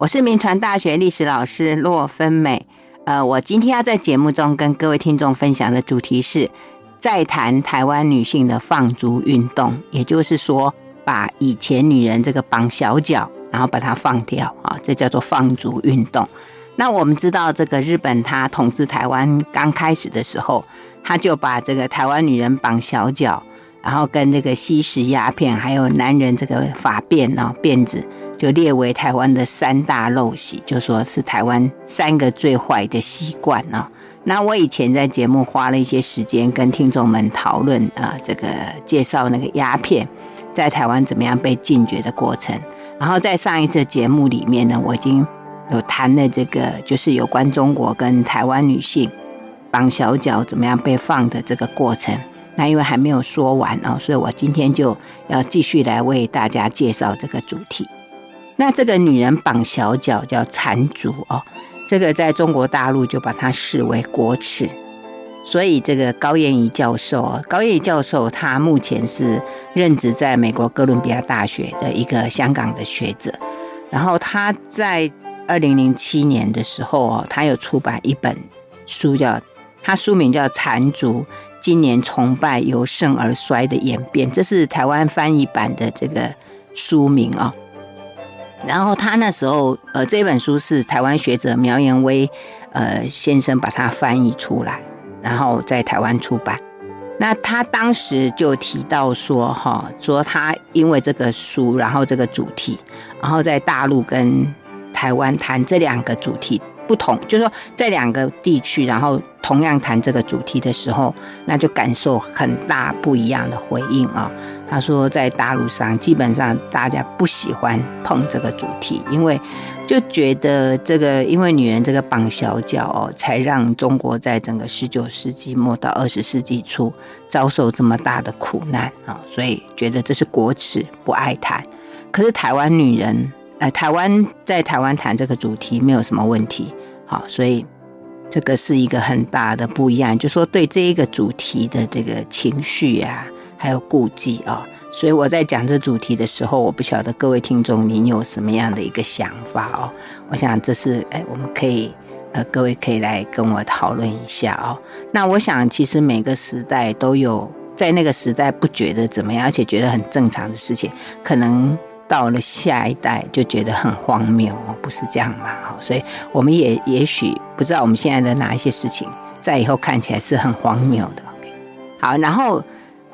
我是民传大学历史老师骆芬美。呃，我今天要在节目中跟各位听众分享的主题是，再谈台湾女性的放逐运动，也就是说，把以前女人这个绑小脚，然后把它放掉啊，这叫做放逐运动。那我们知道，这个日本他统治台湾刚开始的时候，他就把这个台湾女人绑小脚，然后跟这个吸食鸦片，还有男人这个发辫呢，辫子。就列为台湾的三大陋习，就说是台湾三个最坏的习惯啊。那我以前在节目花了一些时间跟听众们讨论啊，这个介绍那个鸦片在台湾怎么样被禁绝的过程。然后在上一次节目里面呢，我已经有谈了这个，就是有关中国跟台湾女性绑小脚怎么样被放的这个过程。那因为还没有说完哦，所以我今天就要继续来为大家介绍这个主题。那这个女人绑小脚叫缠足哦，这个在中国大陆就把它视为国耻，所以这个高燕仪教授，高燕仪教授他目前是任职在美国哥伦比亚大学的一个香港的学者，然后他在二零零七年的时候哦，他有出版一本书叫，他书名叫《缠足：今年崇拜由盛而衰的演变》，这是台湾翻译版的这个书名哦。然后他那时候，呃，这本书是台湾学者苗延威，呃，先生把它翻译出来，然后在台湾出版。那他当时就提到说，哈，说他因为这个书，然后这个主题，然后在大陆跟台湾谈这两个主题不同，就是说在两个地区，然后同样谈这个主题的时候，那就感受很大不一样的回应啊。他说，在大陆上，基本上大家不喜欢碰这个主题，因为就觉得这个，因为女人这个绑小脚哦，才让中国在整个十九世纪末到二十世纪初遭受这么大的苦难啊，所以觉得这是国耻，不爱谈。可是台湾女人，呃，台湾在台湾谈这个主题没有什么问题，好，所以这个是一个很大的不一样，就说对这一个主题的这个情绪啊。还有顾忌啊，所以我在讲这主题的时候，我不晓得各位听众您有什么样的一个想法哦。我想这是哎，我们可以呃，各位可以来跟我讨论一下哦。那我想，其实每个时代都有在那个时代不觉得怎么样，而且觉得很正常的事情，可能到了下一代就觉得很荒谬哦，不是这样嘛？所以我们也也许不知道我们现在的哪一些事情，在以后看起来是很荒谬的。好，然后。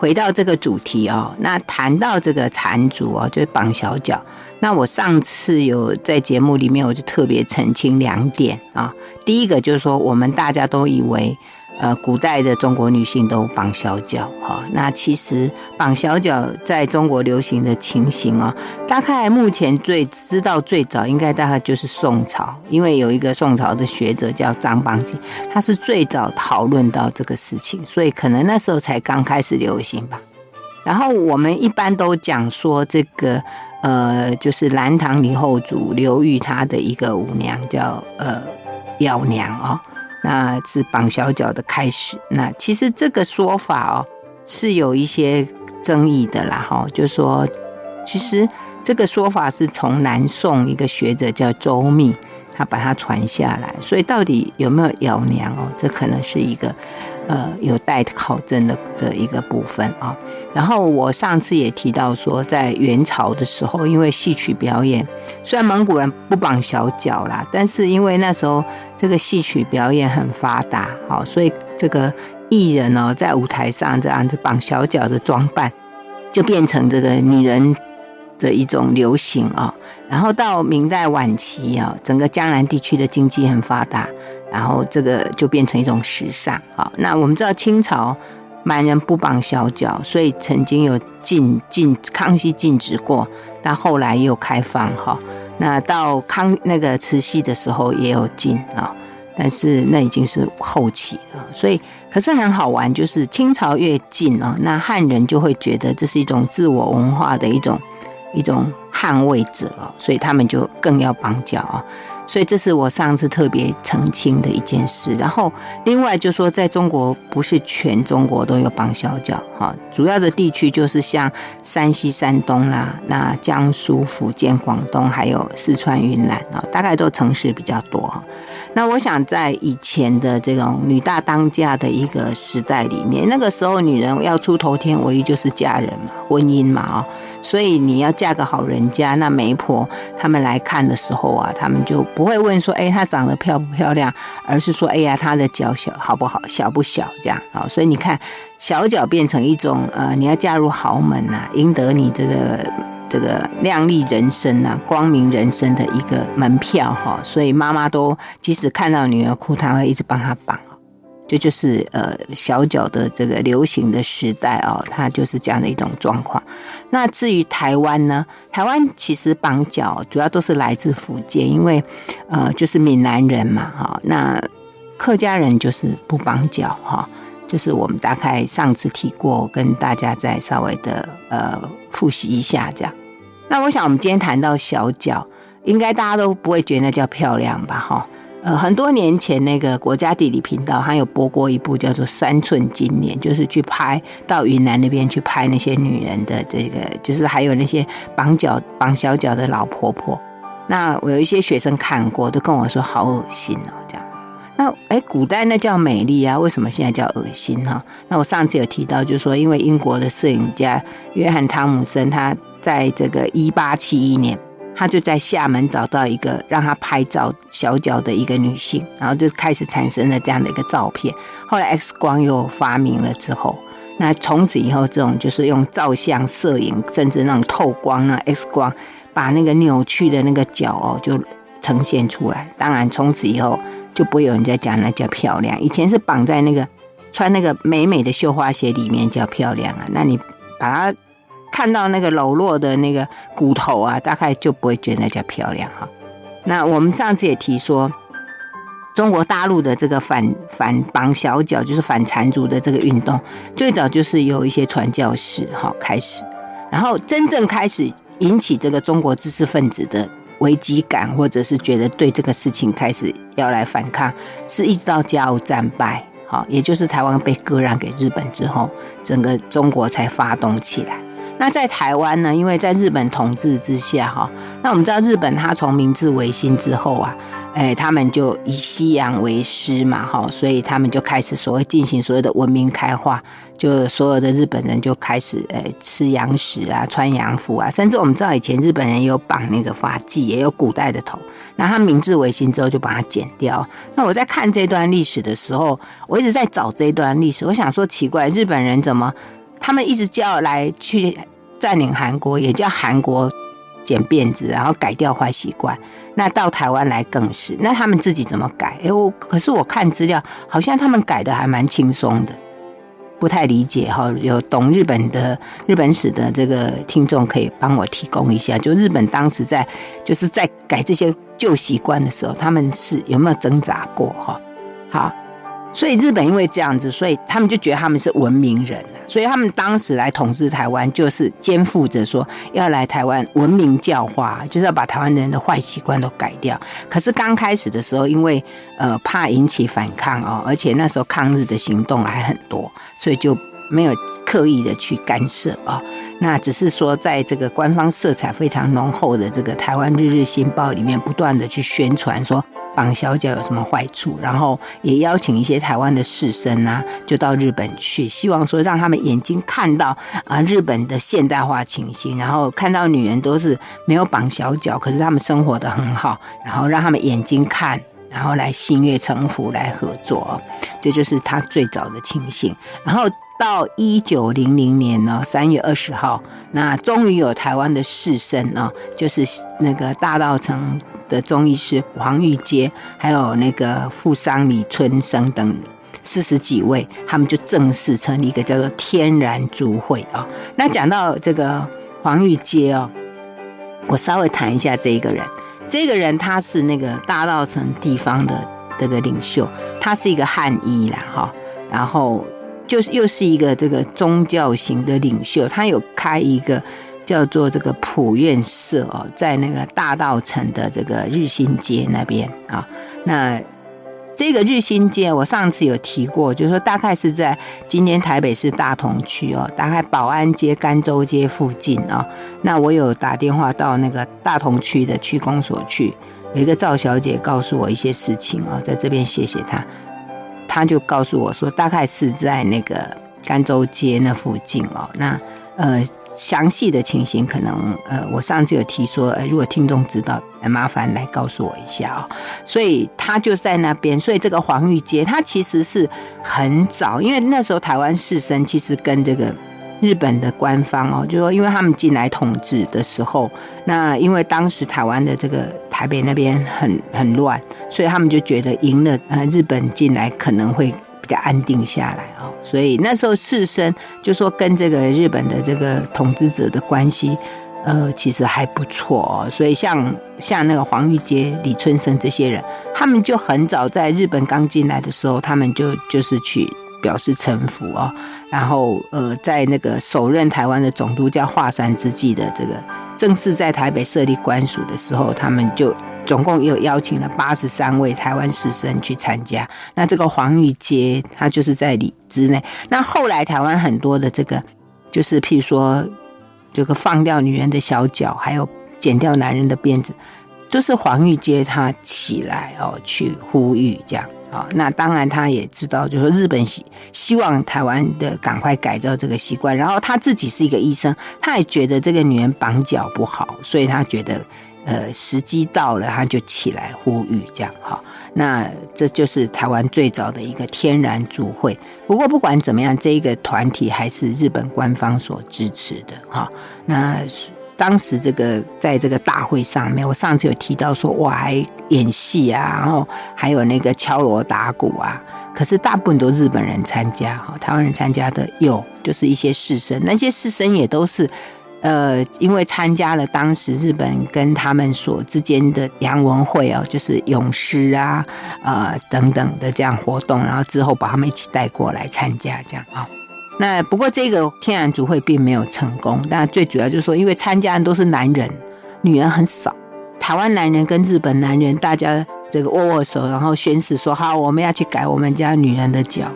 回到这个主题哦，那谈到这个缠足哦，就是绑小脚。那我上次有在节目里面，我就特别澄清两点啊。第一个就是说，我们大家都以为。呃，古代的中国女性都绑小脚，哈，那其实绑小脚在中国流行的情形哦，大概目前最知道最早应该大概就是宋朝，因为有一个宋朝的学者叫张邦基，他是最早讨论到这个事情，所以可能那时候才刚开始流行吧。然后我们一般都讲说这个，呃，就是南唐李后主刘裕他的一个舞娘叫呃幺娘哦。那是绑小脚的开始。那其实这个说法哦，是有一些争议的啦。哈，就说其实这个说法是从南宋一个学者叫周密，他把它传下来。所以到底有没有咬娘哦？这可能是一个。呃，有待考证的的一个部分啊。然后我上次也提到说，在元朝的时候，因为戏曲表演，虽然蒙古人不绑小脚啦，但是因为那时候这个戏曲表演很发达，好，所以这个艺人哦，在舞台上这样子绑小脚的装扮，就变成这个女人的一种流行啊。然后到明代晚期啊，整个江南地区的经济很发达。然后这个就变成一种时尚，好，那我们知道清朝满人不绑小脚，所以曾经有禁禁康熙禁止过，但后来又开放哈。那到康那个慈禧的时候也有禁啊，但是那已经是后期了。所以可是很好玩，就是清朝越禁啊，那汉人就会觉得这是一种自我文化的一种一种捍卫者，所以他们就更要绑脚啊。所以这是我上次特别澄清的一件事。然后另外就说，在中国不是全中国都有绑小脚哈，主要的地区就是像山西、山东啦，那江苏、福建、广东，还有四川、云南啊，大概都城市比较多。那我想在以前的这种女大当嫁的一个时代里面，那个时候女人要出头天，唯一就是嫁人嘛，婚姻嘛啊。所以你要嫁个好人家，那媒婆他们来看的时候啊，他们就不会问说，哎，她长得漂不漂亮，而是说，哎呀，她的脚小好不好，小不小这样啊。所以你看，小脚变成一种呃，你要嫁入豪门呐、啊，赢得你这个这个亮丽人生呐、光明人生的一个门票哈。所以妈妈都即使看到女儿哭，她会一直帮她绑。这就是呃小脚的这个流行的时代哦，它就是这样的一种状况。那至于台湾呢？台湾其实绑脚主要都是来自福建，因为呃就是闽南人嘛哈。那客家人就是不绑脚哈，这是我们大概上次提过，跟大家再稍微的呃复习一下这样。那我想我们今天谈到小脚，应该大家都不会觉得那叫漂亮吧哈？呃，很多年前，那个国家地理频道还有播过一部叫做《三寸金莲》，就是去拍到云南那边去拍那些女人的这个，就是还有那些绑脚绑小脚的老婆婆。那我有一些学生看过，都跟我说好恶心哦，这样。那哎，古代那叫美丽啊，为什么现在叫恶心哈？那我上次有提到，就是说，因为英国的摄影家约翰汤姆森，他在这个一八七一年。他就在厦门找到一个让他拍照小脚的一个女性，然后就开始产生了这样的一个照片。后来 X 光又发明了之后，那从此以后，这种就是用照相摄影，甚至那种透光那 X 光，把那个扭曲的那个脚哦就呈现出来。当然，从此以后就不会有人再讲那叫漂亮。以前是绑在那个穿那个美美的绣花鞋里面叫漂亮啊，那你把它。看到那个柔弱的那个骨头啊，大概就不会觉得那叫漂亮哈。那我们上次也提说，中国大陆的这个反反绑小脚，就是反缠足的这个运动，最早就是由一些传教士哈开始，然后真正开始引起这个中国知识分子的危机感，或者是觉得对这个事情开始要来反抗，是一直到甲午战败，好，也就是台湾被割让给日本之后，整个中国才发动起来。那在台湾呢？因为在日本统治之下，哈，那我们知道日本它从明治维新之后啊，哎，他们就以西洋为师嘛，哈，所以他们就开始所谓进行所谓的文明开化，就所有的日本人就开始哎吃洋食啊，穿洋服啊，甚至我们知道以前日本人有绑那个发髻，也有古代的头，那他明治维新之后就把它剪掉。那我在看这段历史的时候，我一直在找这段历史，我想说奇怪，日本人怎么他们一直叫来去。占领韩国也叫韩国剪辫子，然后改掉坏习惯。那到台湾来更是，那他们自己怎么改？哎，我可是我看资料，好像他们改的还蛮轻松的，不太理解哈。有懂日本的日本史的这个听众可以帮我提供一下，就日本当时在就是在改这些旧习惯的时候，他们是有没有挣扎过哈？好。所以日本因为这样子，所以他们就觉得他们是文明人，所以他们当时来统治台湾，就是肩负着说要来台湾文明教化，就是要把台湾人的坏习惯都改掉。可是刚开始的时候，因为呃怕引起反抗哦，而且那时候抗日的行动还很多，所以就没有刻意的去干涉啊。那只是说在这个官方色彩非常浓厚的这个台湾日日新报里面，不断的去宣传说。绑小脚有什么坏处？然后也邀请一些台湾的士绅啊，就到日本去，希望说让他们眼睛看到啊日本的现代化情形，然后看到女人都是没有绑小脚，可是他们生活得很好，然后让他们眼睛看，然后来心悦诚服来合作，这就是他最早的情形。然后到一九零零年呢，三月二十号，那终于有台湾的士绅啊，就是那个大稻埕。的中医师黄玉阶，还有那个富商李春生等四十几位，他们就正式成立一个叫做天然足会啊。那讲到这个黄玉阶哦，我稍微谈一下这一个人。这个人他是那个大稻城地方的这个领袖，他是一个汉医啦哈，然后就是又是一个这个宗教型的领袖，他有开一个。叫做这个普愿社哦，在那个大道城的这个日新街那边啊。那这个日新街，我上次有提过，就是说大概是在今天台北市大同区哦，大概保安街、甘州街附近哦。那我有打电话到那个大同区的区公所去，有一个赵小姐告诉我一些事情哦，在这边谢谢她。她就告诉我说，大概是在那个甘州街那附近哦。那呃，详细的情形可能呃，我上次有提说，呃，如果听众知道，麻烦来告诉我一下哦。所以他就在那边，所以这个黄玉街，他其实是很早，因为那时候台湾士绅其实跟这个日本的官方哦，就说因为他们进来统治的时候，那因为当时台湾的这个台北那边很很乱，所以他们就觉得赢了，呃，日本进来可能会。安定下来哦，所以那时候士绅就说跟这个日本的这个统治者的关系，呃，其实还不错哦。所以像像那个黄玉阶、李春生这些人，他们就很早在日本刚进来的时候，他们就就是去表示臣服哦。然后呃，在那个首任台湾的总督叫华山之际的这个正式在台北设立官署的时候，他们就。总共又邀请了八十三位台湾士绅去参加。那这个黄玉阶，他就是在里之内。那后来台湾很多的这个，就是譬如说，这个放掉女人的小脚，还有剪掉男人的辫子，就是黄玉阶他起来哦，去呼吁这样啊。那当然他也知道，就是说日本希希望台湾的赶快改造这个习惯。然后他自己是一个医生，他也觉得这个女人绑脚不好，所以他觉得。呃，时机到了，他就起来呼吁，这样哈。那这就是台湾最早的一个天然族会。不过不管怎么样，这一个团体还是日本官方所支持的哈。那当时这个在这个大会上面，我上次有提到说，哇，还演戏啊，然后还有那个敲锣打鼓啊。可是大部分都日本人参加哈，台湾人参加的有就是一些士绅，那些士绅也都是。呃，因为参加了当时日本跟他们所之间的洋文会哦，就是勇士啊，呃等等的这样活动，然后之后把他们一起带过来参加这样啊。那不过这个天然族会并没有成功，但最主要就是说，因为参加的都是男人，女人很少。台湾男人跟日本男人大家这个握握手，然后宣誓说好，我们要去改我们家女人的脚。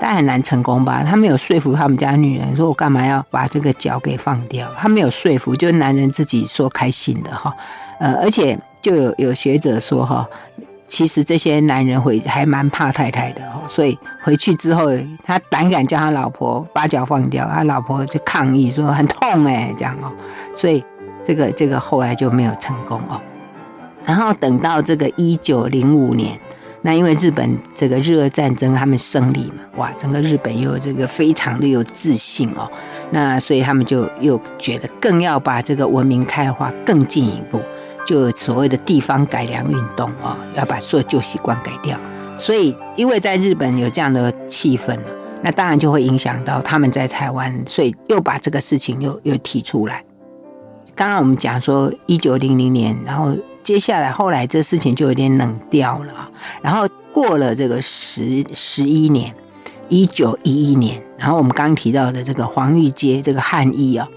但很难成功吧？他没有说服他们家女人，说我干嘛要把这个脚给放掉？他没有说服，就是男人自己说开心的哈。呃，而且就有有学者说哈，其实这些男人会还蛮怕太太的哦，所以回去之后他胆敢叫他老婆把脚放掉，他老婆就抗议说很痛哎，这样哦，所以这个这个后来就没有成功哦。然后等到这个一九零五年。那因为日本这个日俄战争他们胜利嘛，哇，整个日本又这个非常的有自信哦，那所以他们就又觉得更要把这个文明开化更进一步，就所谓的地方改良运动哦，要把所有旧习惯改掉。所以因为在日本有这样的气氛，那当然就会影响到他们在台湾，所以又把这个事情又又提出来。刚刚我们讲说一九零零年，然后。接下来，后来这事情就有点冷掉了。然后过了这个十十一年，一九一一年，然后我们刚提到的这个黄玉阶这个汉译啊，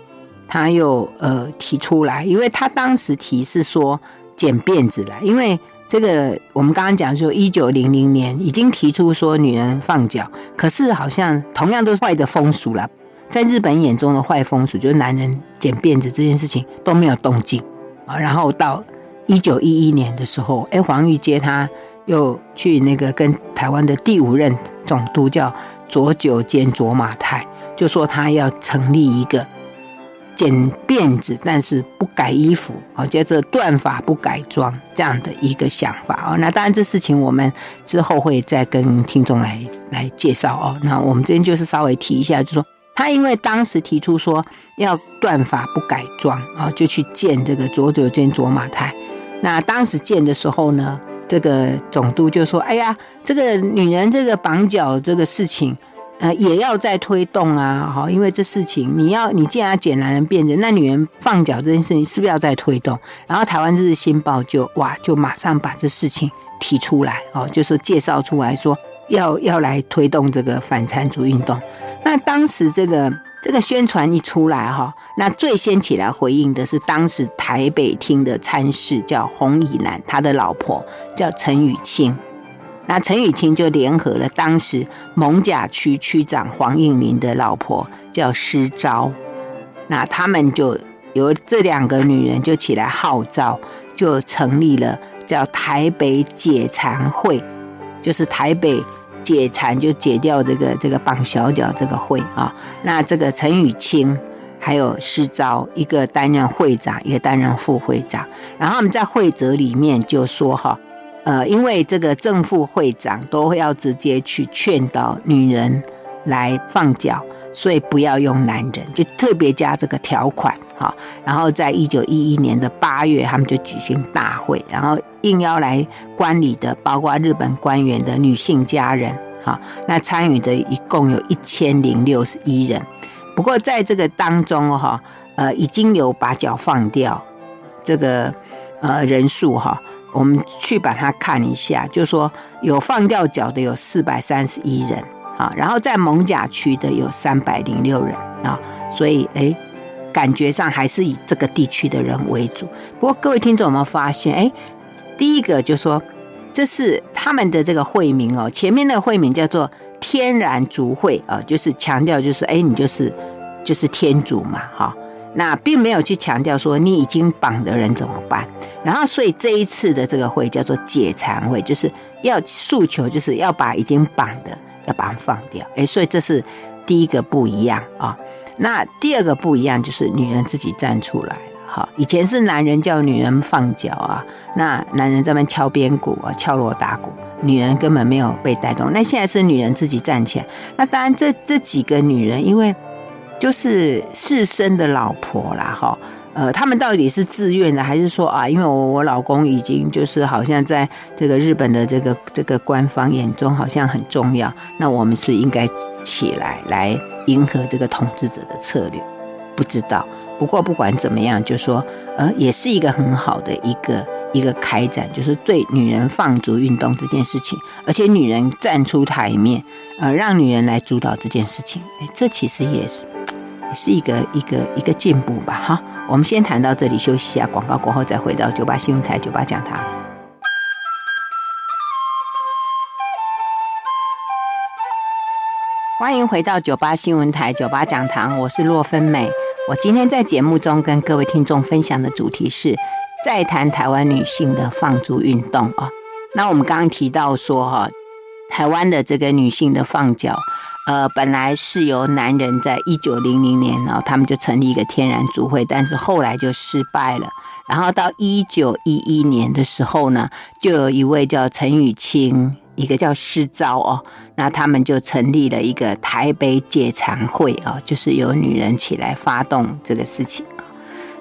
他又呃提出来，因为他当时提是说剪辫子来，因为这个我们刚刚讲说一九零零年已经提出说女人放脚，可是好像同样都是坏的风俗了，在日本眼中的坏风俗就是男人剪辫子这件事情都没有动静啊，然后到。一九一一年的时候，哎，黄玉阶他又去那个跟台湾的第五任总督叫佐久间卓马太，就说他要成立一个剪辫子，但是不改衣服，啊，叫做断发不改装这样的一个想法啊。那当然，这事情我们之后会再跟听众来来介绍哦。那我们这边就是稍微提一下，就说他因为当时提出说要断发不改装啊，就去见这个佐久间卓马太。那当时见的时候呢，这个总督就说：“哎呀，这个女人这个绑脚这个事情，呃，也要再推动啊，哈，因为这事情你要你既然要剪男人辫子，那女人放脚这件事情是不是要再推动？然后台湾日日新报就哇，就马上把这事情提出来哦，就是介绍出来说要要来推动这个反缠足运动。那当时这个这个宣传一出来哈，那最先起来回应的是当时台北厅的参事叫洪以南，他的老婆叫陈雨清。那陈雨清就联合了当时艋舺区区长黄应麟的老婆叫施昭，那他们就由这两个女人就起来号召，就成立了叫台北解残会，就是台北。解残就解掉这个这个绑小脚这个会啊，那这个陈雨清还有施昭，一个担任会长，一个担任副会长。然后我们在会则里面就说哈，呃，因为这个正副会长都会要直接去劝导女人来放脚，所以不要用男人，就特别加这个条款哈。然后在一九一一年的八月，他们就举行大会，然后。应邀来观礼的，包括日本官员的女性家人，哈，那参与的一共有一千零六十一人。不过在这个当中，哈，呃，已经有把脚放掉这个呃人数，哈，我们去把它看一下，就说有放掉脚的有四百三十一人，啊，然后在蒙甲区的有三百零六人，啊，所以哎，感觉上还是以这个地区的人为主。不过各位听众有没有发现，哎？第一个就说，这是他们的这个会名哦，前面的会名叫做天然族会啊，就是强调就是哎，你就是就是天主嘛，哈，那并没有去强调说你已经绑的人怎么办。然后所以这一次的这个会叫做解残会，就是要诉求，就是要把已经绑的要把它放掉。哎，所以这是第一个不一样啊。那第二个不一样就是女人自己站出来。哈，以前是男人叫女人放脚啊，那男人在那敲边鼓啊，敲锣打鼓，女人根本没有被带动。那现在是女人自己站起来，那当然这这几个女人，因为就是士绅的老婆啦，哈，呃，他们到底是自愿的，还是说啊，因为我我老公已经就是好像在这个日本的这个这个官方眼中好像很重要，那我们是不是应该起来来迎合这个统治者的策略？不知道。不过不管怎么样，就说呃，也是一个很好的一个一个开展，就是对女人放逐运动这件事情，而且女人站出台面，呃，让女人来主导这件事情，哎，这其实也是是一个一个一个进步吧，哈。我们先谈到这里，休息一下，广告过后再回到九八新闻台九八讲堂。欢迎回到九八新闻台九八讲堂，我是洛芬美。我今天在节目中跟各位听众分享的主题是再谈台湾女性的放逐运动啊。那我们刚刚提到说哈，台湾的这个女性的放脚，呃，本来是由男人在一九零零年，然后他们就成立一个天然足会，但是后来就失败了。然后到一九一一年的时候呢，就有一位叫陈雨清。一个叫施昭哦，那他们就成立了一个台北解残会啊，就是由女人起来发动这个事情。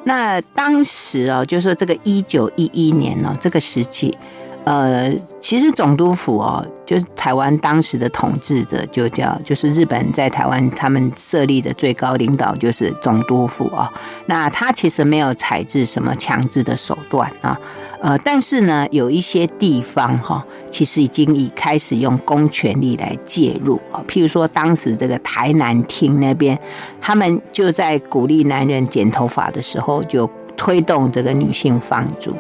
那当时哦，就是说这个一九一一年呢，这个时期。呃，其实总督府哦，就是台湾当时的统治者，就叫就是日本在台湾他们设立的最高领导就是总督府啊。那他其实没有采取什么强制的手段啊，呃，但是呢，有一些地方哈，其实已经已开始用公权力来介入啊。譬如说，当时这个台南厅那边，他们就在鼓励男人剪头发的时候，就推动这个女性放逐。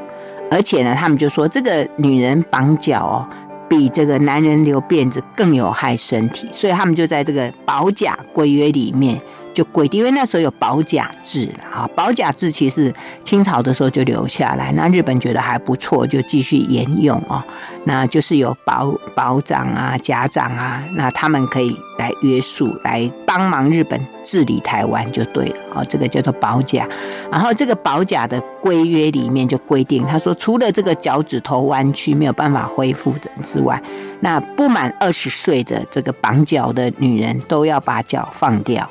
而且呢，他们就说这个女人绑脚哦，比这个男人留辫子更有害身体，所以他们就在这个保甲规约里面。就规定，因为那时候有保甲制了啊，保甲制其实清朝的时候就留下来，那日本觉得还不错，就继续沿用啊。那就是有保保长啊、甲长啊，那他们可以来约束、来帮忙日本治理台湾就对了啊。这个叫做保甲。然后这个保甲的规约里面就规定，他说除了这个脚趾头弯曲没有办法恢复的之外，那不满二十岁的这个绑脚的女人都要把脚放掉。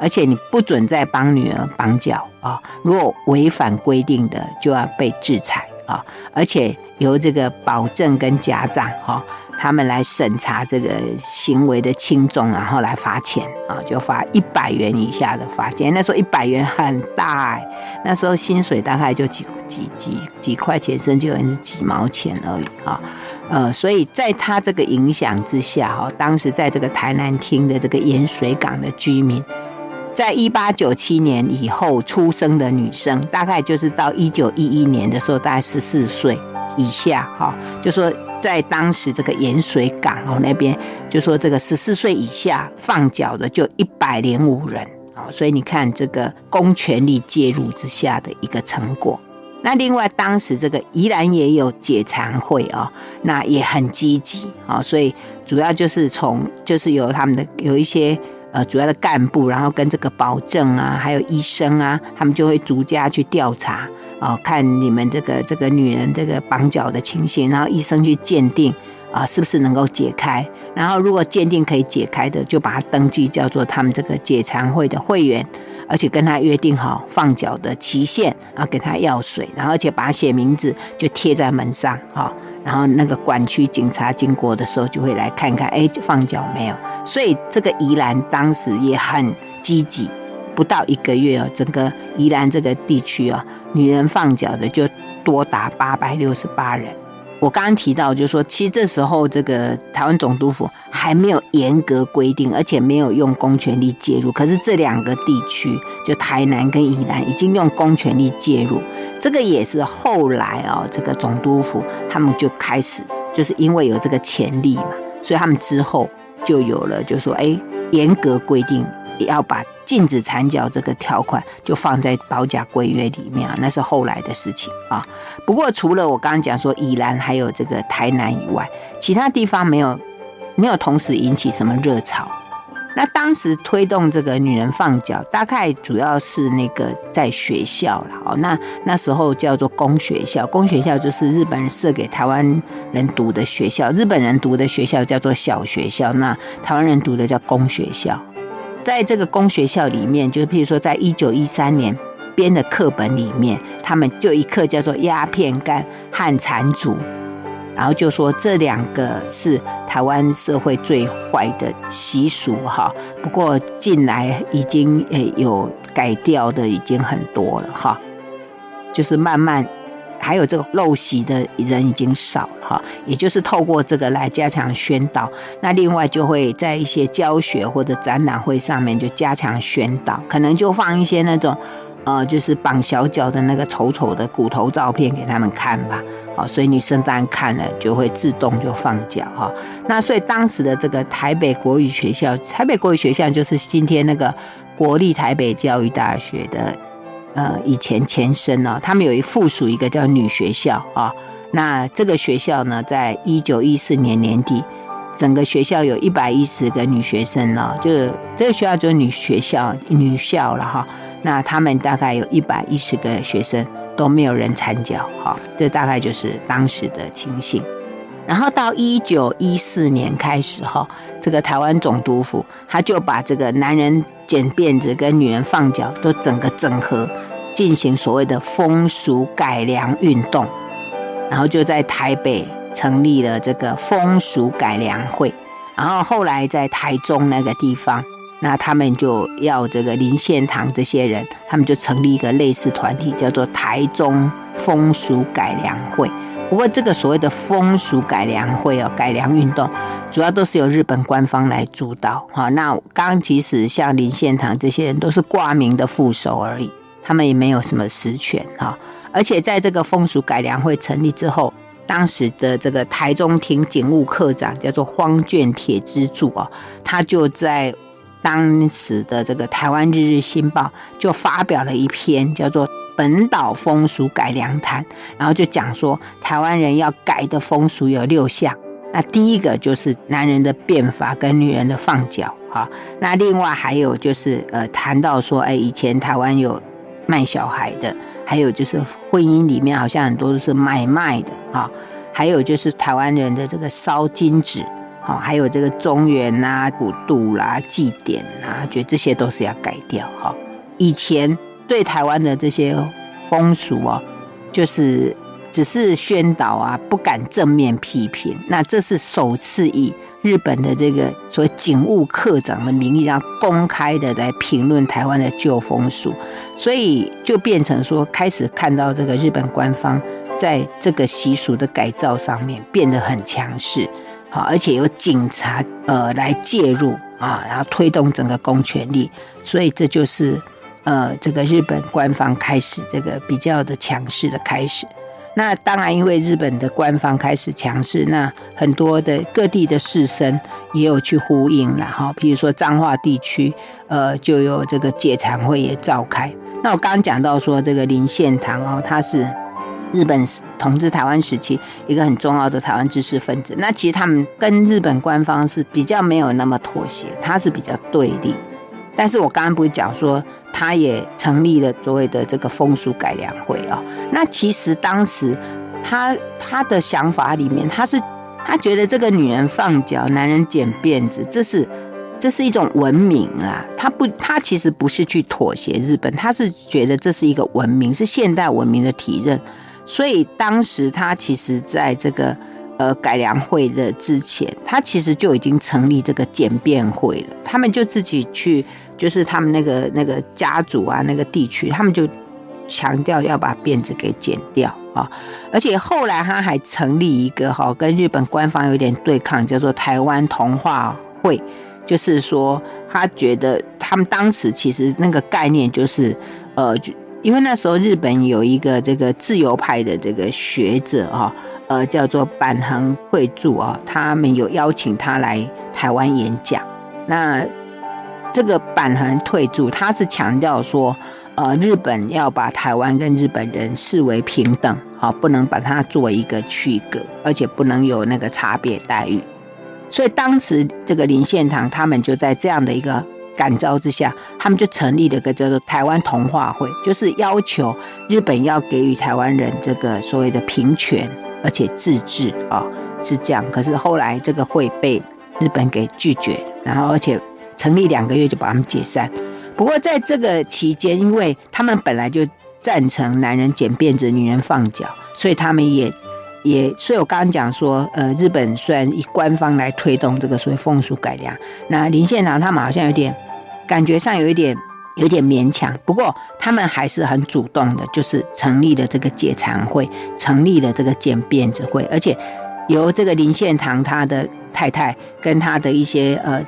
而且你不准再帮女儿绑脚啊！如果违反规定的，就要被制裁啊！而且由这个保正跟家长哈，他们来审查这个行为的轻重，然后来罚钱啊，就罚一百元以下的罚金。那时候一百元很大，那时候薪水大概就几几几几块钱，甚至有人是几毛钱而已啊。呃，所以在他这个影响之下哈，当时在这个台南厅的这个盐水港的居民。在一八九七年以后出生的女生，大概就是到一九一一年的时候，大概十四岁以下，哈，就说在当时这个盐水港哦那边，就说这个十四岁以下放脚的就一百零五人，啊，所以你看这个公权力介入之下的一个成果。那另外，当时这个宜兰也有解残会啊，那也很积极啊，所以主要就是从就是由他们的有一些呃主要的干部，然后跟这个保证啊，还有医生啊，他们就会逐家去调查哦，看你们这个这个女人这个绑脚的情形，然后医生去鉴定啊，是不是能够解开，然后如果鉴定可以解开的，就把它登记叫做他们这个解馋会的会员。而且跟他约定好放脚的期限，然后给他药水，然后而且把他写名字就贴在门上，哈，然后那个管区警察经过的时候就会来看看，哎，放脚没有？所以这个宜兰当时也很积极，不到一个月哦，整个宜兰这个地区哦，女人放脚的就多达八百六十八人。我刚刚提到，就是说，其实这时候这个台湾总督府还没有严格规定，而且没有用公权力介入。可是这两个地区，就台南跟宜兰，已经用公权力介入。这个也是后来啊，这个总督府他们就开始，就是因为有这个潜力嘛，所以他们之后就有了，就是说，哎，严格规定也要把。禁止缠脚这个条款就放在保甲规约里面啊，那是后来的事情啊。不过除了我刚刚讲说宜兰还有这个台南以外，其他地方没有没有同时引起什么热潮。那当时推动这个女人放脚，大概主要是那个在学校了哦。那那时候叫做公学校，公学校就是日本人设给台湾人读的学校，日本人读的学校叫做小学校，那台湾人读的叫公学校。在这个公学校里面，就譬如说，在一九一三年编的课本里面，他们就一课叫做鸦片干和缠足，然后就说这两个是台湾社会最坏的习俗哈。不过近来已经诶有改掉的已经很多了哈，就是慢慢。还有这个陋习的人已经少了哈，也就是透过这个来加强宣导。那另外就会在一些教学或者展览会上面就加强宣导，可能就放一些那种呃，就是绑小脚的那个丑丑的骨头照片给他们看吧。好，所以女生当然看了就会自动就放脚哈。那所以当时的这个台北国语学校，台北国语学校就是今天那个国立台北教育大学的。呃，以前前身呢，他们有一附属一个叫女学校啊。那这个学校呢，在一九一四年年底，整个学校有一百一十个女学生呢，就这个学校就是女学校女校了哈。那他们大概有一百一十个学生都没有人参加，哈，这大概就是当时的情形。然后到一九一四年开始哈，这个台湾总督府他就把这个男人剪辫子跟女人放脚都整个整合，进行所谓的风俗改良运动，然后就在台北成立了这个风俗改良会，然后后来在台中那个地方，那他们就要这个林献堂这些人，他们就成立一个类似团体，叫做台中风俗改良会。不过，这个所谓的风俗改良会哦，改良运动主要都是由日本官方来主导哈。那刚刚其实像林献堂这些人都是挂名的副手而已，他们也没有什么实权哈。而且在这个风俗改良会成立之后，当时的这个台中厅警务科长叫做荒卷铁之助啊，他就在当时的这个台湾日日新报就发表了一篇叫做。本岛风俗改良谈，然后就讲说，台湾人要改的风俗有六项。那第一个就是男人的辫发跟女人的放脚，哈。那另外还有就是，呃，谈到说，哎，以前台湾有卖小孩的，还有就是婚姻里面好像很多都是买卖的，哈。还有就是台湾人的这个烧金纸，还有这个中原啊、普渡啦、祭典啊，觉得这些都是要改掉，哈。以前。对台湾的这些风俗哦，就是只是宣导啊，不敢正面批评。那这是首次以日本的这个所谓警务课长的名义，让公开的来评论台湾的旧风俗，所以就变成说，开始看到这个日本官方在这个习俗的改造上面变得很强势，好，而且有警察呃来介入。啊，然后推动整个公权力，所以这就是呃，这个日本官方开始这个比较的强势的开始。那当然，因为日本的官方开始强势，那很多的各地的士绅也有去呼应了哈。比如说彰化地区，呃，就有这个解惭会也召开。那我刚刚讲到说，这个林献堂哦，他是日本统治台湾时期一个很重要的台湾知识分子。那其实他们跟日本官方是比较没有那么妥协，他是比较对立。但是我刚刚不是讲说，他也成立了所谓的这个风俗改良会啊。那其实当时他他的想法里面，他是他觉得这个女人放脚，男人剪辫子，这是这是一种文明啊。他不，他其实不是去妥协日本，他是觉得这是一个文明，是现代文明的体认。所以当时他其实在这个。呃，改良会的之前，他其实就已经成立这个剪辫会了。他们就自己去，就是他们那个那个家族啊，那个地区，他们就强调要把辫子给剪掉啊。而且后来他还成立一个哈，跟日本官方有点对抗，叫做台湾同化会。就是说，他觉得他们当时其实那个概念就是，呃，因为那时候日本有一个这个自由派的这个学者啊。呃，叫做坂横惠助啊，他们有邀请他来台湾演讲。那这个坂横惠助，他是强调说，呃，日本要把台湾跟日本人视为平等，好，不能把它做一个区隔，而且不能有那个差别待遇。所以当时这个林献堂他们就在这样的一个感召之下，他们就成立了个叫做台湾同化会，就是要求日本要给予台湾人这个所谓的平权。而且自治啊，是这样。可是后来这个会被日本给拒绝，然后而且成立两个月就把他们解散。不过在这个期间，因为他们本来就赞成男人剪辫子、女人放脚，所以他们也也，所以我刚刚讲说，呃，日本虽然以官方来推动这个所谓风俗改良，那林献堂他们好像有点感觉上有一点。有点勉强，不过他们还是很主动的，就是成立了这个解惭会，成立了这个剪辫子会，而且由这个林献堂他的太太跟他的一些呃，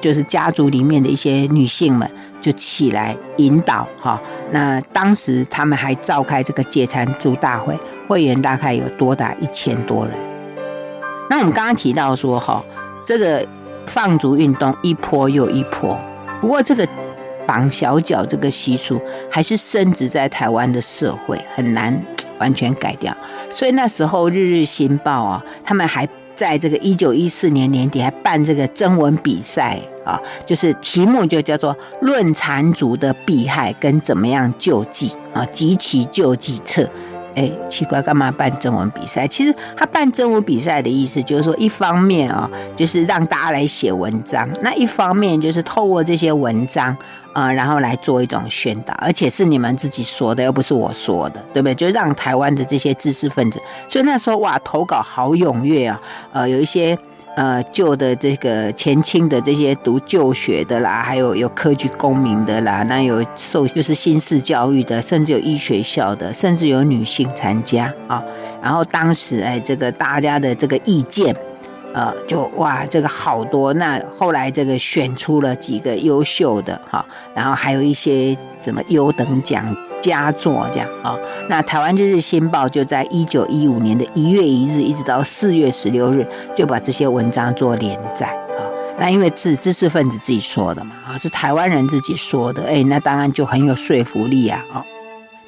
就是家族里面的一些女性们就起来引导哈。那当时他们还召开这个解缠族大会，会员大概有多达一千多人。那我们刚刚提到说哈，这个放逐运动一波又一波，不过这个。绑小脚这个习俗还是深植在台湾的社会，很难完全改掉。所以那时候《日日新报》啊，他们还在这个一九一四年年底还办这个征文比赛啊，就是题目就叫做《论缠足的弊害跟怎么样救济啊，及其救济策》。哎，奇怪，干嘛办征文比赛？其实他办征文比赛的意思就是说，一方面啊，就是让大家来写文章；那一方面就是透过这些文章啊，然后来做一种宣导，而且是你们自己说的，又不是我说的，对不对？就让台湾的这些知识分子，所以那时候哇，投稿好踊跃啊，呃，有一些。呃，旧的这个前清的这些读旧学的啦，还有有科举功名的啦，那有受就是新式教育的，甚至有医学校的，甚至有女性参加啊。然后当时哎，这个大家的这个意见，呃，就哇，这个好多。那后来这个选出了几个优秀的哈，然后还有一些什么优等奖。佳作这样啊，那台湾日日新报就在一九一五年的一月一日一直到四月十六日，就把这些文章做连载啊。那因为是知识分子自己说的嘛啊，是台湾人自己说的，哎，那当然就很有说服力啊啊。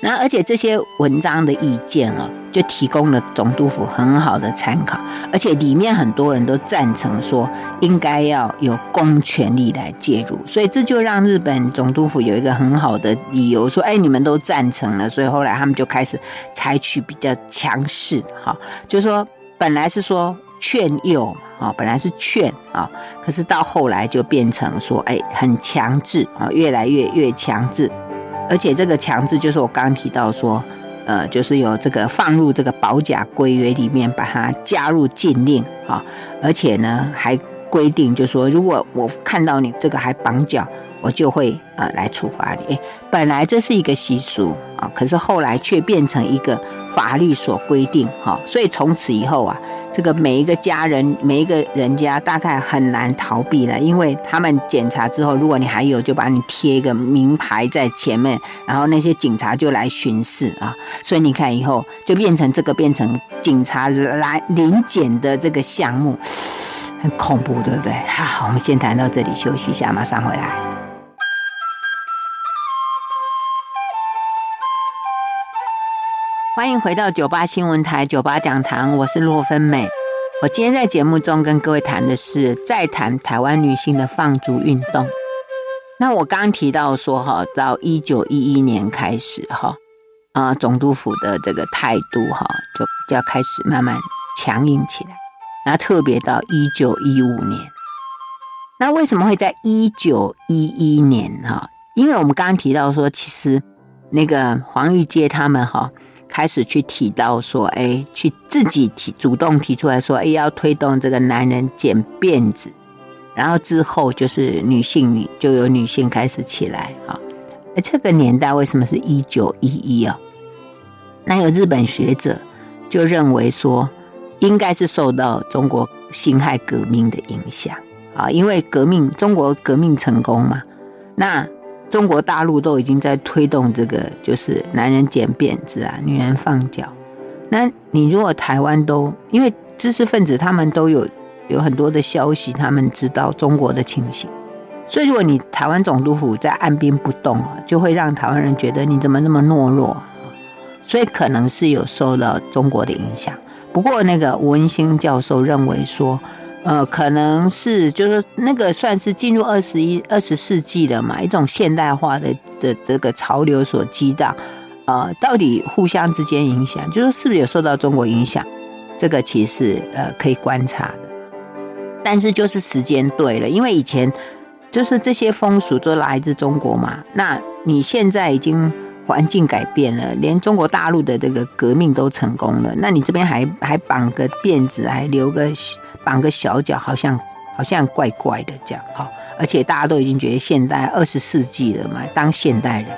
那而且这些文章的意见啊，就提供了总督府很好的参考，而且里面很多人都赞成说应该要有公权力来介入，所以这就让日本总督府有一个很好的理由说，哎，你们都赞成了，所以后来他们就开始采取比较强势哈，就是说本来是说劝诱啊，本来是劝啊，可是到后来就变成说，哎，很强制啊，越来越越强制。而且这个强制就是我刚刚提到说，呃，就是有这个放入这个保甲规约里面，把它加入禁令啊。而且呢，还规定就是说，如果我看到你这个还绑脚，我就会呃来处罚你。本来这是一个习俗啊，可是后来却变成一个法律所规定哈。所以从此以后啊，这个每一个家人，每一个人家大概很难逃避了，因为他们检查之后，如果你还有，就把你贴一个名牌在前面，然后那些警察就来巡视啊。所以你看以后就变成这个变成警察来临检的这个项目，很恐怖，对不对？好，我们先谈到这里，休息一下，马上回来。欢迎回到九八新闻台九八讲堂，我是洛芬美。我今天在节目中跟各位谈的是再谈台湾女性的放逐运动。那我刚刚提到说哈，到一九一一年开始哈，啊总督府的这个态度哈，就就要开始慢慢强硬起来。那特别到一九一五年，那为什么会在一九一一年哈？因为我们刚刚提到说，其实那个黄玉阶他们哈。开始去提到说，哎，去自己提主动提出来说，哎，要推动这个男人剪辫子，然后之后就是女性，就有女性开始起来啊。哎，这个年代为什么是一九一一啊？那有日本学者就认为说，应该是受到中国辛亥革命的影响啊，因为革命中国革命成功嘛，那。中国大陆都已经在推动这个，就是男人剪辫子啊，女人放脚。那你如果台湾都，因为知识分子他们都有有很多的消息，他们知道中国的情形，所以如果你台湾总督府在按兵不动啊，就会让台湾人觉得你怎么那么懦弱，所以可能是有受到中国的影响。不过那个吴文兴教授认为说。呃，可能是就是那个算是进入二十一、二十世纪的嘛，一种现代化的这这个潮流所激荡，呃，到底互相之间影响，就是是不是有受到中国影响？这个其实呃可以观察的，但是就是时间对了，因为以前就是这些风俗都来自中国嘛，那你现在已经。环境改变了，连中国大陆的这个革命都成功了，那你这边还还绑个辫子，还留个绑个小脚，好像好像怪怪的这样哈。而且大家都已经觉得现代二十世纪了嘛，当现代人，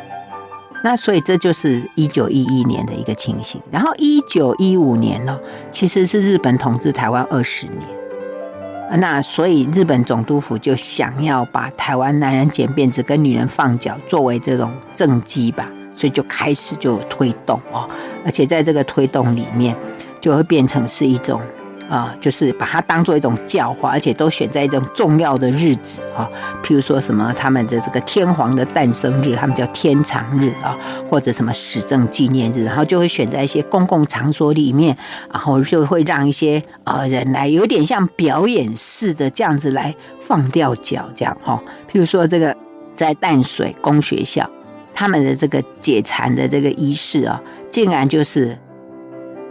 那所以这就是一九一一年的一个情形。然后一九一五年呢，其实是日本统治台湾二十年，那所以日本总督府就想要把台湾男人剪辫子跟女人放脚作为这种政绩吧。所以就开始就推动哦，而且在这个推动里面，就会变成是一种啊，就是把它当做一种教化，而且都选在一种重要的日子啊，譬如说什么他们的这个天皇的诞生日，他们叫天长日啊，或者什么始政纪念日，然后就会选在一些公共场所里面，然后就会让一些啊人来，有点像表演似的这样子来放掉脚这样哈，譬如说这个在淡水公学校。他们的这个解馋的这个仪式啊，竟然就是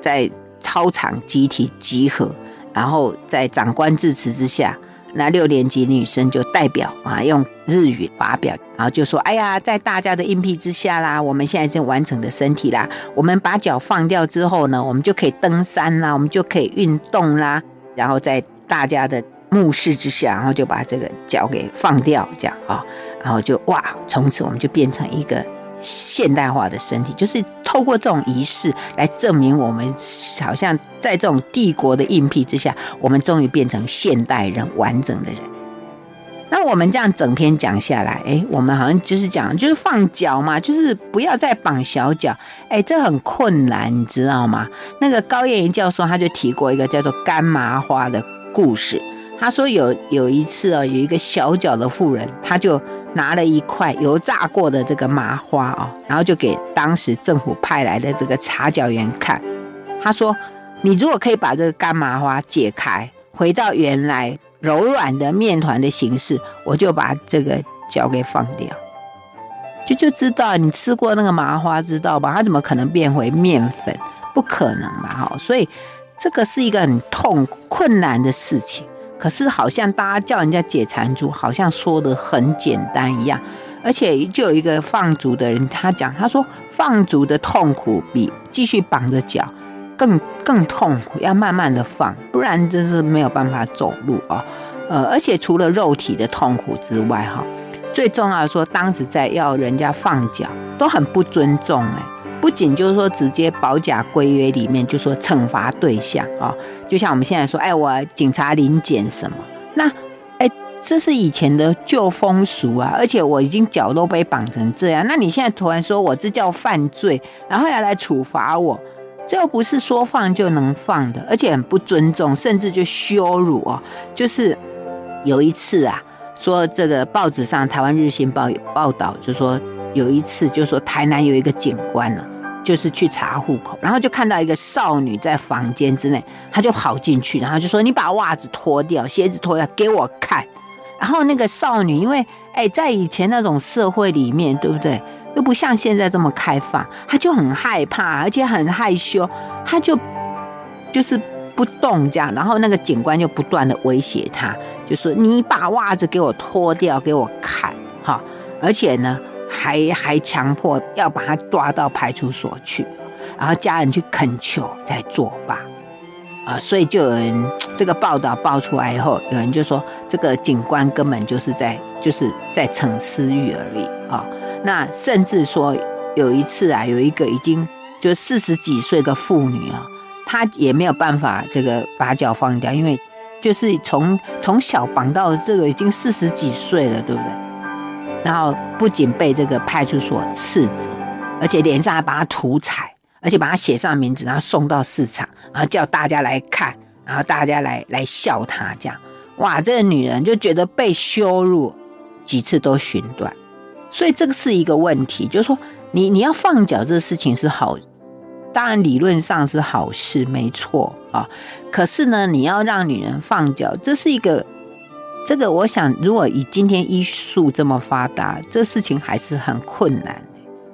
在操场集体集合，然后在长官致辞之下，那六年级女生就代表啊用日语发表，然后就说：“哎呀，在大家的荫庇之下啦，我们现在已经完成的身体啦，我们把脚放掉之后呢，我们就可以登山啦，我们就可以运动啦，然后在大家的。”目视之下，然后就把这个脚给放掉，这样啊，然后就哇，从此我们就变成一个现代化的身体，就是透过这种仪式来证明我们好像在这种帝国的硬币之下，我们终于变成现代人，完整的人。那我们这样整篇讲下来，哎，我们好像就是讲就是放脚嘛，就是不要再绑小脚，哎，这很困难，你知道吗？那个高燕云教授他就提过一个叫做干麻花的故事。他说有有一次啊，有一个小脚的妇人，他就拿了一块油炸过的这个麻花哦，然后就给当时政府派来的这个查脚员看。他说：“你如果可以把这个干麻花解开，回到原来柔软的面团的形式，我就把这个脚给放掉。”就就知道你吃过那个麻花，知道吧？它怎么可能变回面粉？不可能嘛！哈，所以这个是一个很痛困难的事情。可是好像大家叫人家解缠足，好像说的很简单一样，而且就有一个放逐的人，他讲，他说放逐的痛苦比继续绑着脚更更痛苦，要慢慢的放，不然真是没有办法走路啊。呃，而且除了肉体的痛苦之外，哈，最重要的说，当时在要人家放脚都很不尊重，哎，不仅就是说直接保甲规约里面就说惩罚对象啊，就像我们现在说，哎，我警察临检什么，那哎，这是以前的旧风俗啊，而且我已经脚都被绑成这样，那你现在突然说我这叫犯罪，然后要来处罚我，这又不是说放就能放的，而且很不尊重，甚至就羞辱哦。就是有一次啊，说这个报纸上《台湾日新报》有报道，就说。有一次，就说台南有一个警官呢，就是去查户口，然后就看到一个少女在房间之内，他就跑进去，然后就说：“你把袜子脱掉，鞋子脱掉，给我看。”然后那个少女，因为哎，在以前那种社会里面，对不对？又不像现在这么开放，她就很害怕，而且很害羞，她就就是不动这样。然后那个警官就不断的威胁她，就说：“你把袜子给我脱掉，给我看。”哈，而且呢。还还强迫要把他抓到派出所去，然后家人去恳求才作罢，啊，所以就有人 这个报道爆出来以后，有人就说这个警官根本就是在就是在逞私欲而已啊。那甚至说有一次啊，有一个已经就四十几岁的妇女啊，她也没有办法这个把脚放掉，因为就是从从小绑到这个已经四十几岁了，对不对？然后不仅被这个派出所斥责，而且脸上还把他涂彩，而且把他写上名字，然后送到市场，然后叫大家来看，然后大家来来笑他这样。哇，这个女人就觉得被羞辱，几次都寻短。所以这个是一个问题，就是说你你要放脚这个事情是好，当然理论上是好事，没错啊。可是呢，你要让女人放脚，这是一个。这个我想，如果以今天医术这么发达，这事情还是很困难，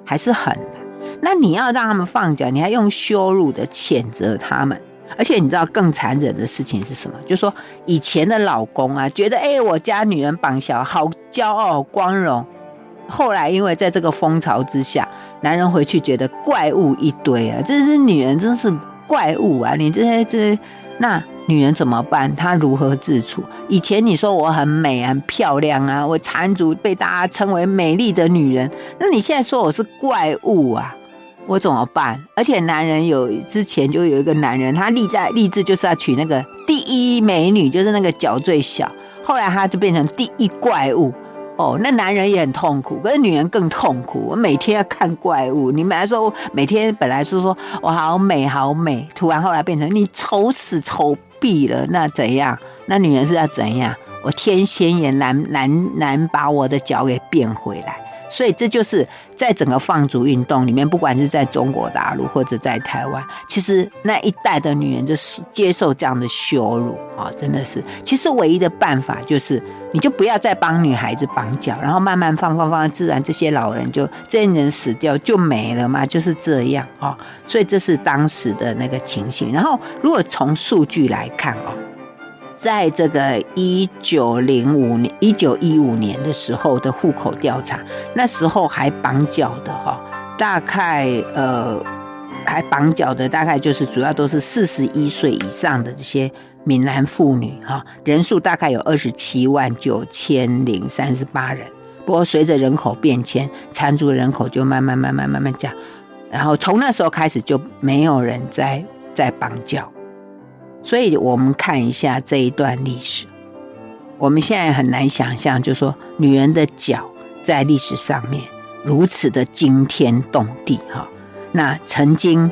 还是很难。那你要让他们放假，你还用羞辱的谴责他们，而且你知道更残忍的事情是什么？就是说以前的老公啊，觉得哎，我家女人绑小好骄傲光荣，后来因为在这个风潮之下，男人回去觉得怪物一堆啊，这是女人真是怪物啊，你这些这些那。女人怎么办？她如何自处？以前你说我很美、很漂亮啊，我缠足被大家称为美丽的女人。那你现在说我是怪物啊，我怎么办？而且男人有之前就有一个男人，他立在立志就是要娶那个第一美女，就是那个脚最小。后来他就变成第一怪物。哦，那男人也很痛苦，可是女人更痛苦。我每天要看怪物。你们来说，每天本来是说我好美好美，突然后来变成你丑死丑毙了，那怎样？那女人是要怎样？我天仙也难难难把我的脚给变回来。所以这就是在整个放逐运动里面，不管是在中国大陆或者在台湾，其实那一代的女人就是接受这样的羞辱啊，真的是。其实唯一的办法就是，你就不要再帮女孩子绑脚，然后慢慢放放放，自然这些老人就这些人死掉就没了嘛，就是这样啊。所以这是当时的那个情形。然后如果从数据来看哦。在这个一九零五年、一九一五年的时候的户口调查，那时候还绑脚的哈，大概呃还绑脚的大概就是主要都是四十一岁以上的这些闽南妇女哈，人数大概有二十七万九千零三十八人。不过随着人口变迁，缠足人口就慢慢慢慢慢慢降，然后从那时候开始就没有人再再绑脚。所以，我们看一下这一段历史。我们现在很难想象，就是说，女人的脚在历史上面如此的惊天动地哈。那曾经，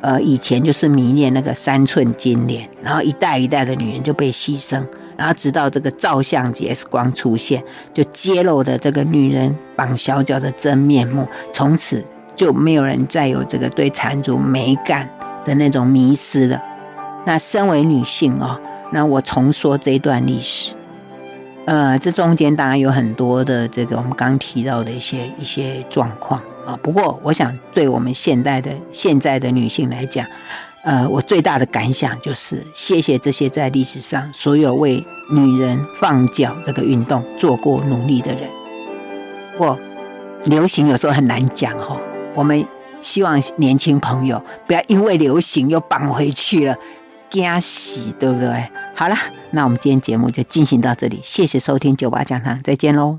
呃，以前就是迷恋那个三寸金莲，然后一代一代的女人就被牺牲，然后直到这个照相机 X 光出现，就揭露了这个女人绑小脚的真面目。从此就没有人再有这个对缠足美感的那种迷失了。那身为女性哦，那我重说这段历史，呃，这中间当然有很多的这个我们刚提到的一些一些状况啊。不过，我想对我们现代的现在的女性来讲，呃，我最大的感想就是谢谢这些在历史上所有为女人放脚这个运动做过努力的人。我流行有时候很难讲哈，我们希望年轻朋友不要因为流行又绑回去了。惊喜，对不对？好了，那我们今天节目就进行到这里，谢谢收听九八讲堂，再见喽。